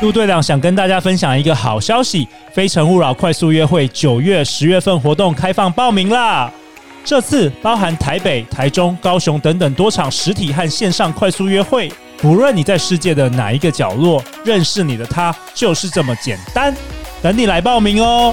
陆队长想跟大家分享一个好消息：《非诚勿扰》快速约会九月、十月份活动开放报名啦！这次包含台北、台中、高雄等等多场实体和线上快速约会，不论你在世界的哪一个角落，认识你的他就是这么简单。等你来报名哦！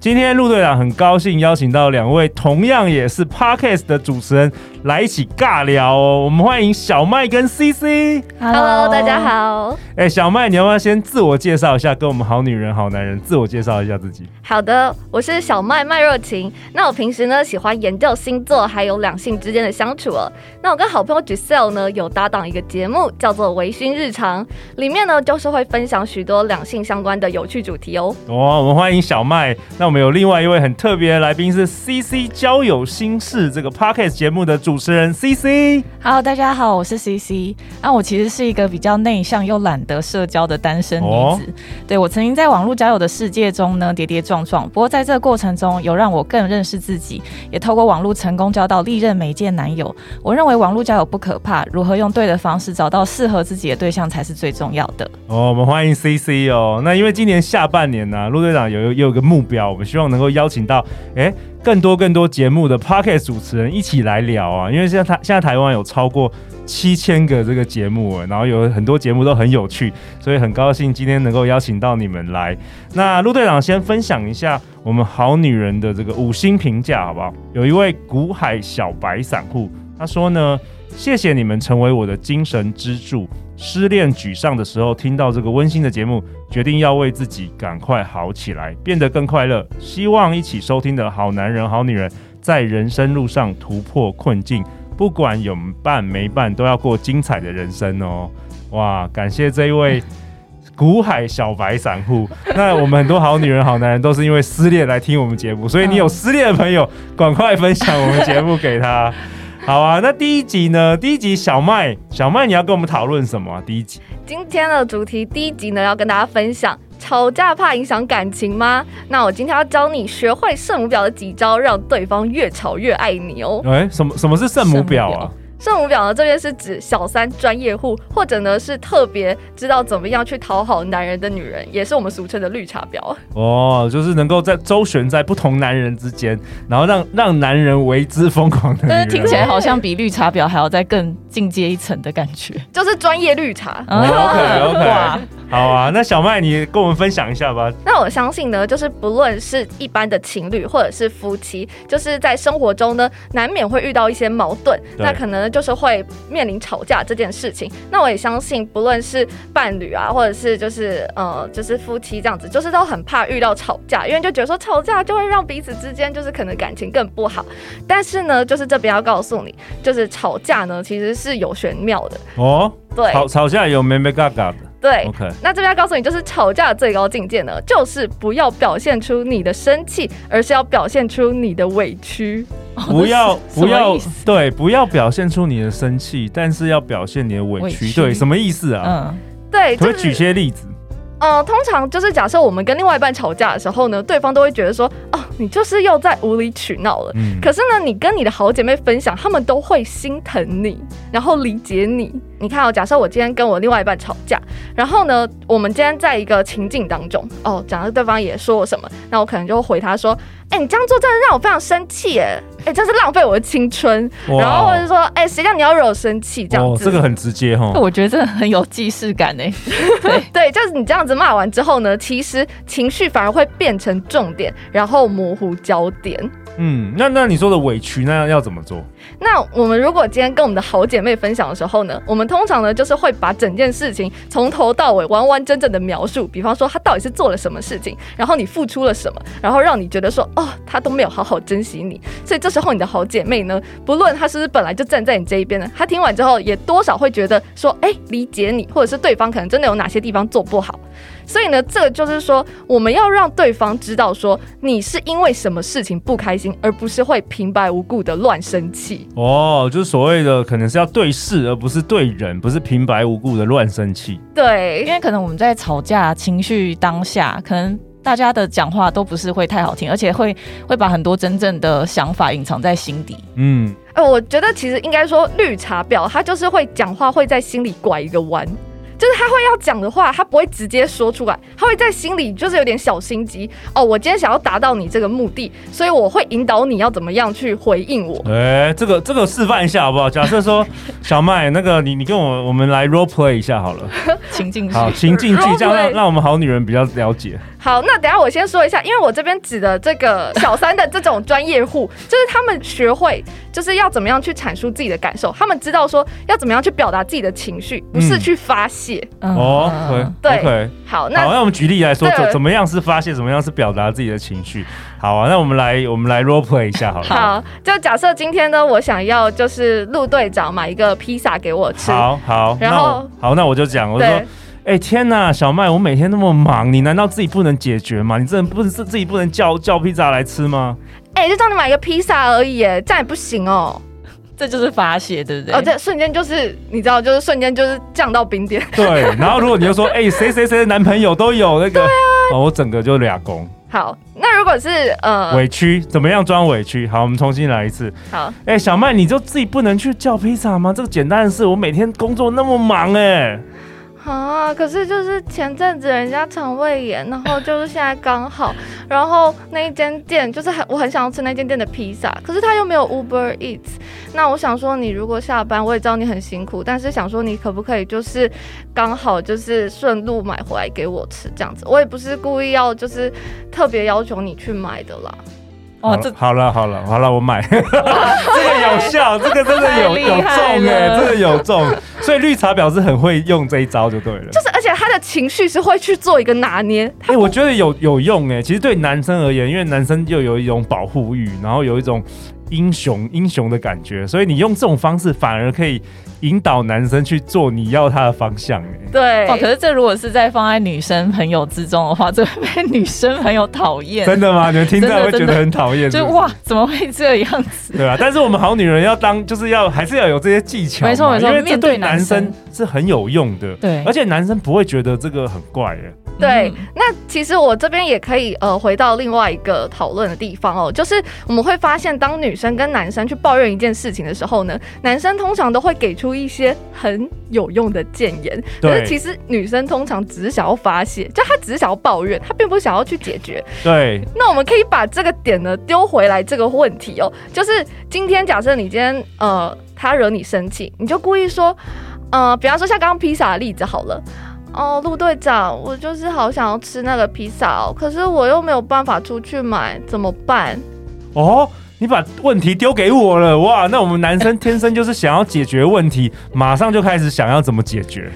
今天陆队长很高兴邀请到两位同样也是 Podcast 的主持人来一起尬聊哦。我们欢迎小麦跟 CC。Hello，大家好。哎、欸，小麦，你要不要先自我介绍一下，跟我们好女人好男人自我介绍一下自己？好的，我是小麦麦若晴。那我平时呢喜欢研究星座，还有两性之间的相处哦。那我跟好朋友 Giselle 呢有搭档一个节目，叫做《微醺日常》，里面呢就是会分享许多两性相关的有趣主题哦。哦，我们欢迎小麦。那我们有另外一位很特别的来宾是 CC 交友心事这个 Podcast 节目的主持人 CC。Hello，大家好，我是 CC。那我其实是一个比较内向又懒得社交的单身女子。哦、对，我曾经在网络交友的世界中呢跌跌撞撞，不过在这个过程中有让我更认识自己，也透过网络成功交到历任媒介男友。我认为网络交友不可怕，如何用对的方式找到适合自己的对象才是最重要的。哦，我们欢迎 CC 哦。那因为今年下半年呢、啊，陆队长有有有个目标，我们希望能够邀请到哎更多更多节目的 p o c k e t 主持人一起来聊啊。因为现在台现在台湾有超过七千个这个节目，然后有很多节目都很有趣，所以很高兴今天能够邀请到你们来。那陆队长先分享一下我们好女人的这个五星评价好不好？有一位股海小白散户，他说呢，谢谢你们成为我的精神支柱。失恋沮丧的时候，听到这个温馨的节目，决定要为自己赶快好起来，变得更快乐。希望一起收听的好男人好女人，在人生路上突破困境。不管有伴没伴，都要过精彩的人生哦！哇，感谢这一位古海小白散户。那我们很多好女人、好男人都是因为失恋来听我们节目，所以你有失恋的朋友，赶快分享我们节目给他。好啊，那第一集呢？第一集小麦，小麦你要跟我们讨论什么啊？第一集今天的主题，第一集呢要跟大家分享，吵架怕影响感情吗？那我今天要教你学会圣母婊的几招，让对方越吵越爱你哦。哎、欸，什么什么是圣母婊啊？圣母婊呢，这边是指小三专业户，或者呢是特别知道怎么样去讨好男人的女人，也是我们俗称的绿茶婊。哦，就是能够在周旋在不同男人之间，然后让让男人为之疯狂的女人。但是听起来好像比绿茶婊还要再更进阶一层的感觉，就是专业绿茶。哦、OK OK。好啊，那小麦你跟我们分享一下吧。那我相信呢，就是不论是一般的情侣或者是夫妻，就是在生活中呢，难免会遇到一些矛盾，那可能就是会面临吵架这件事情。那我也相信，不论是伴侣啊，或者是就是呃，就是夫妻这样子，就是都很怕遇到吵架，因为就觉得说吵架就会让彼此之间就是可能感情更不好。但是呢，就是这边要告诉你，就是吵架呢其实是有玄妙的哦。对，吵吵架有没没嘎嘎的。对，OK，那这边要告诉你，就是吵架的最高境界呢，就是不要表现出你的生气，而是要表现出你的委屈。不要 不要，对，不要表现出你的生气，但是要表现你的委屈。委屈对，什么意思啊？嗯，对，可以举些例子。呃，通常就是假设我们跟另外一半吵架的时候呢，对方都会觉得说，哦，你就是又在无理取闹了。嗯。可是呢，你跟你的好姐妹分享，她们都会心疼你，然后理解你。你看哦，假设我今天跟我另外一半吵架，然后呢，我们今天在一个情境当中，哦，假设对方也说我什么，那我可能就会回他说。哎、欸，你这样做真的让我非常生气，哎，哎，真是浪费我的青春。然后或者说，哎、欸，谁叫你要惹我生气这样子？这个很直接哈。我觉得这很有既视感哎。对对，就是你这样子骂完之后呢，其实情绪反而会变成重点，然后模糊焦点。嗯，那那你说的委屈，那要怎么做？那我们如果今天跟我们的好姐妹分享的时候呢，我们通常呢就是会把整件事情从头到尾完完整整的描述，比方说她到底是做了什么事情，然后你付出了什么，然后让你觉得说哦，她都没有好好珍惜你。所以这时候你的好姐妹呢，不论她是不是本来就站在你这一边的，她听完之后也多少会觉得说，哎，理解你，或者是对方可能真的有哪些地方做不好。所以呢，这个就是说，我们要让对方知道说，你是因为什么事情不开心，而不是会平白无故的乱生气。哦，就是所谓的可能是要对事，而不是对人，不是平白无故的乱生气。对，因为可能我们在吵架情绪当下，可能大家的讲话都不是会太好听，而且会会把很多真正的想法隐藏在心底。嗯，呃，我觉得其实应该说，绿茶婊她就是会讲话，会在心里拐一个弯。就是他会要讲的话，他不会直接说出来，他会在心里就是有点小心机哦。我今天想要达到你这个目的，所以我会引导你要怎么样去回应我。哎、欸，这个这个示范一下好不好？假设说小麦，那个你你跟我我们来 role play 一下好了，情境剧，好情境剧，这样让让我们好女人比较了解。好，那等下我先说一下，因为我这边指的这个小三的这种专业户，就是他们学会就是要怎么样去阐述自己的感受，他们知道说要怎么样去表达自己的情绪，不是去发泄。嗯、哦，对，OK，好，那好，那我们举例来说，怎怎么样是发泄，怎么样是表达自己的情绪？好啊，那我们来我们来 role play 一下好了。好，就假设今天呢，我想要就是陆队长买一个披萨给我吃。好好，然后好，那我就讲，我就说。哎、欸、天呐，小麦，我每天那么忙，你难道自己不能解决吗？你真的不是自己不能叫叫披萨来吃吗？哎、欸，就叫你买一个披萨而已，哎，这样也不行哦。这就是发泄，对不对？哦，这瞬间就是你知道，就是瞬间就是降到冰点。对，然后如果你就说，哎、欸，谁谁谁的男朋友都有那个，啊哦、我整个就俩攻。好，那如果是呃委屈，怎么样装委屈？好，我们重新来一次。好，哎、欸，小麦，你就自己不能去叫披萨吗？这个简单的事，我每天工作那么忙，哎。啊！可是就是前阵子人家肠胃炎，然后就是现在刚好，然后那一间店就是很我很想要吃那间店的披萨，可是他又没有 Uber Eats。那我想说，你如果下班，我也知道你很辛苦，但是想说你可不可以就是刚好就是顺路买回来给我吃这样子？我也不是故意要就是特别要求你去买的啦。哦，这好了好了好了，我买，这个有效，这个真的有有中哎，这个有中，所以绿茶婊是很会用这一招就对了，就是而且他的情绪是会去做一个拿捏，哎、欸，我觉得有有用哎，其实对男生而言，因为男生又有一种保护欲，然后有一种。英雄英雄的感觉，所以你用这种方式反而可以引导男生去做你要他的方向。哎，对。哦，可是这如果是在放在女生朋友之中的话，这会被女生朋友讨厌。真的吗？你们听到会觉得很讨厌？就哇，怎么会这样子？对啊，但是我们好女人要当，就是要还是要有这些技巧。没错没错，因为这对男生是很有用的。对，而且男生不会觉得这个很怪耶。对，那其实我这边也可以呃回到另外一个讨论的地方哦，就是我们会发现，当女生跟男生去抱怨一件事情的时候呢，男生通常都会给出一些很有用的谏言，可是其实女生通常只是想要发泄，就她只是想要抱怨，她并不想要去解决。对，那我们可以把这个点呢丢回来这个问题哦，就是今天假设你今天呃他惹你生气，你就故意说呃，比方说像刚刚披萨的例子好了。哦，陆队长，我就是好想要吃那个披萨哦，可是我又没有办法出去买，怎么办？哦，你把问题丢给我了，哇！那我们男生天生就是想要解决问题，马上就开始想要怎么解决。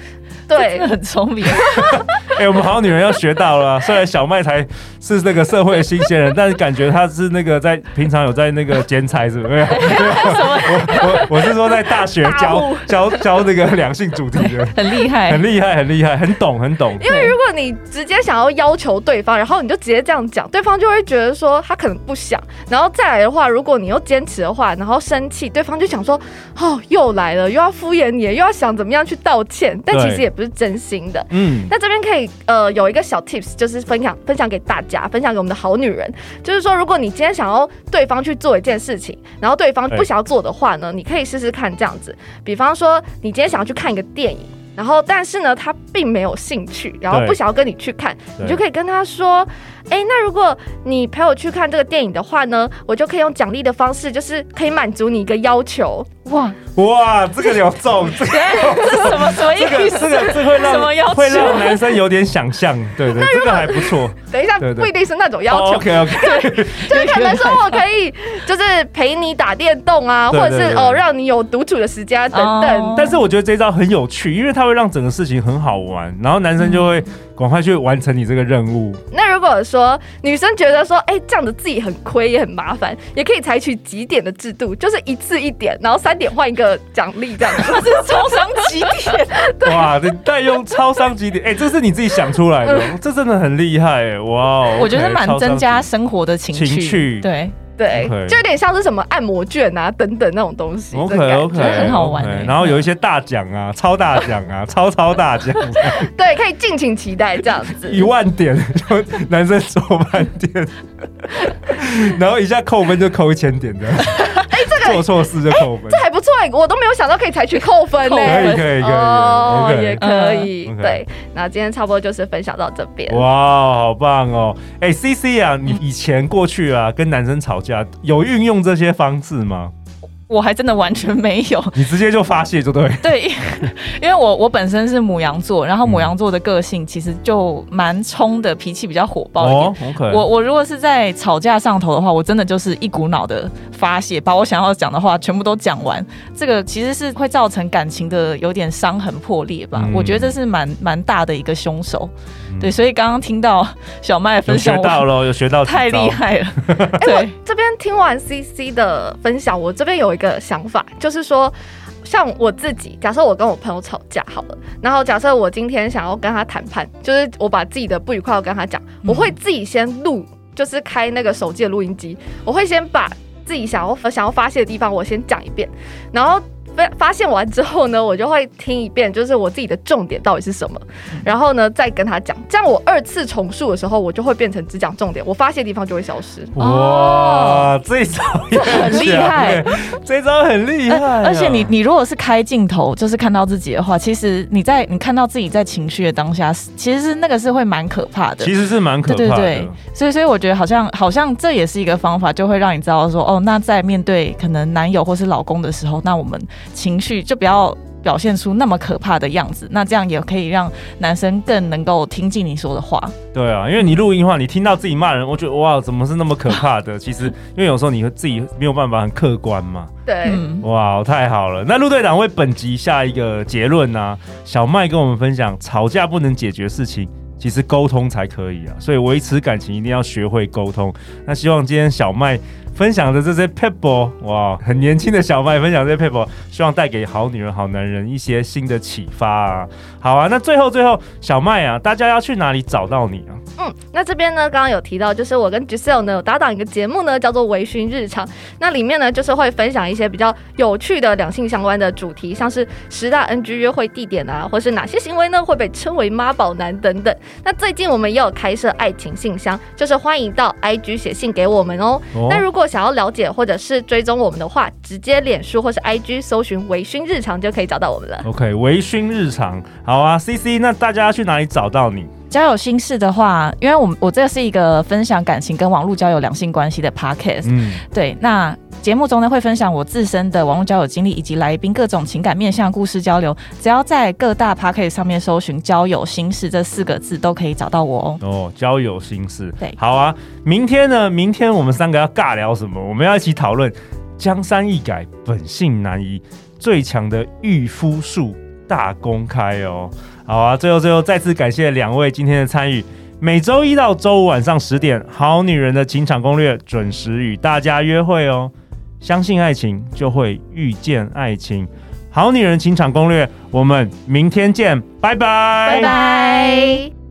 对，很聪明。哎、欸，我们好女人要学到了。虽然小麦才是那个社会的新鲜人，但是感觉他是那个在平常有在那个剪彩，是不是？我我我是说在大学教教教那个两性主题的，很厉害，很厉害，很厉害，很懂，很懂。因为如果你直接想要要求对方，然后你就直接这样讲，对方就会觉得说他可能不想。然后再来的话，如果你又坚持的话，然后生气，对方就想说哦，又来了，又要敷衍你，又要想怎么样去道歉，但其实也不是真心的。嗯，那这边可以。呃，有一个小 tips，就是分享分享给大家，分享给我们的好女人，就是说，如果你今天想要对方去做一件事情，然后对方不想要做的话呢，欸、你可以试试看这样子。比方说，你今天想要去看一个电影，然后但是呢，他并没有兴趣，然后不想要跟你去看，你就可以跟他说，哎、欸，那如果你陪我去看这个电影的话呢，我就可以用奖励的方式，就是可以满足你一个要求。哇哇，这个有中，这个这是什么什么意思？这个这个这会让会让男生有点想象，对对，这个还不错。等一下，不一定是那种要求。OK OK，就是可能说我可以，就是陪你打电动啊，或者是哦让你有独处的时间等等。但是我觉得这招很有趣，因为它会让整个事情很好玩，然后男生就会赶快去完成你这个任务。那如果说女生觉得说，哎，这样子自己很亏也很麻烦，也可以采取几点的制度，就是一次一点，然后三点换一个奖励，这样子。这是超商几点。哇，你代用超商几点，哎，这是你自己想出来的，这真的很厉害哎。哇，okay, 我觉得蛮增加生活的情趣，对对，okay. 就有点像是什么按摩券啊等等那种东西，OK OK，很好玩。然后有一些大奖啊，超大奖啊，超超大奖，对，可以敬请期待这样子。一万点就男生做半点，然后一下扣分就扣一千点这样。做错事就扣分，这还不错哎，我都没有想到可以采取扣分呢。可以可以可以，哦，也可以。对，那今天差不多就是分享到这边。哇，好棒哦！哎，CC 啊，你以前过去啊，跟男生吵架有运用这些方式吗？我还真的完全没有，你直接就发泄就对。对，因为我我本身是母羊座，然后母羊座的个性其实就蛮冲的，脾气比较火爆一点。哦 okay、我我如果是在吵架上头的话，我真的就是一股脑的发泄，把我想要讲的话全部都讲完。这个其实是会造成感情的有点伤痕破裂吧？嗯、我觉得这是蛮蛮大的一个凶手。对，所以刚刚听到小麦分享，学到了，有学到，太厉害了。对，欸、这边听完 CC 的分享，我这边有一个想法，就是说，像我自己，假设我跟我朋友吵架好了，然后假设我今天想要跟他谈判，就是我把自己的不愉快要跟他讲，我会自己先录，就是开那个手机的录音机，我会先把自己想要想要发泄的地方，我先讲一遍，然后。发发现完之后呢，我就会听一遍，就是我自己的重点到底是什么，然后呢再跟他讲，这样我二次重述的时候，我就会变成只讲重点，我发泄的地方就会消失。哇，这一招也很厉害，这一招很厉害，啊。而且你你如果是开镜头，就是看到自己的话，其实你在你看到自己在情绪的当下，其实是那个是会蛮可怕的。其实是蛮可怕的。对对对，所以所以我觉得好像好像这也是一个方法，就会让你知道说，哦，那在面对可能男友或是老公的时候，那我们。情绪就不要表现出那么可怕的样子，那这样也可以让男生更能够听进你说的话。对啊，因为你录音的话，你听到自己骂人，我觉得哇，怎么是那么可怕的？其实，因为有时候你会自己没有办法很客观嘛。对，哇，太好了。那陆队长为本集下一个结论呢、啊？小麦跟我们分享，吵架不能解决事情。其实沟通才可以啊，所以维持感情一定要学会沟通。那希望今天小麦分享的这些 people，，哇，很年轻的小麦分享这些 people，，希望带给好女人、好男人一些新的启发啊。好啊，那最后最后，小麦啊，大家要去哪里找到你啊？嗯，那这边呢，刚刚有提到，就是我跟 Giselle 呢有搭档一个节目呢，叫做《微醺日常》。那里面呢，就是会分享一些比较有趣的两性相关的主题，像是十大 NG 约会地点啊，或是哪些行为呢会被称为妈宝男等等。那最近我们也有开设爱情信箱，就是欢迎到 IG 写信给我们哦。哦，那如果想要了解或者是追踪我们的话，直接脸书或是 IG 搜寻“微醺日常”就可以找到我们了。OK，微醺日常，好啊，CC，那大家要去哪里找到你？交友心事的话，因为我我这是一个分享感情跟网络交友两性关系的 podcast，嗯，对，那节目中呢会分享我自身的网络交友经历以及来宾各种情感面向故事交流，只要在各大 podcast 上面搜寻“交友心事”这四个字都可以找到我哦。哦，交友心事，对，好啊。明天呢？明天我们三个要尬聊什么？我们要一起讨论江山易改，本性难移，最强的御夫术大公开哦。好啊，最后最后再次感谢两位今天的参与。每周一到周五晚上十点，《好女人的情场攻略》准时与大家约会哦。相信爱情，就会遇见爱情。《好女人情场攻略》，我们明天见，拜拜，拜拜。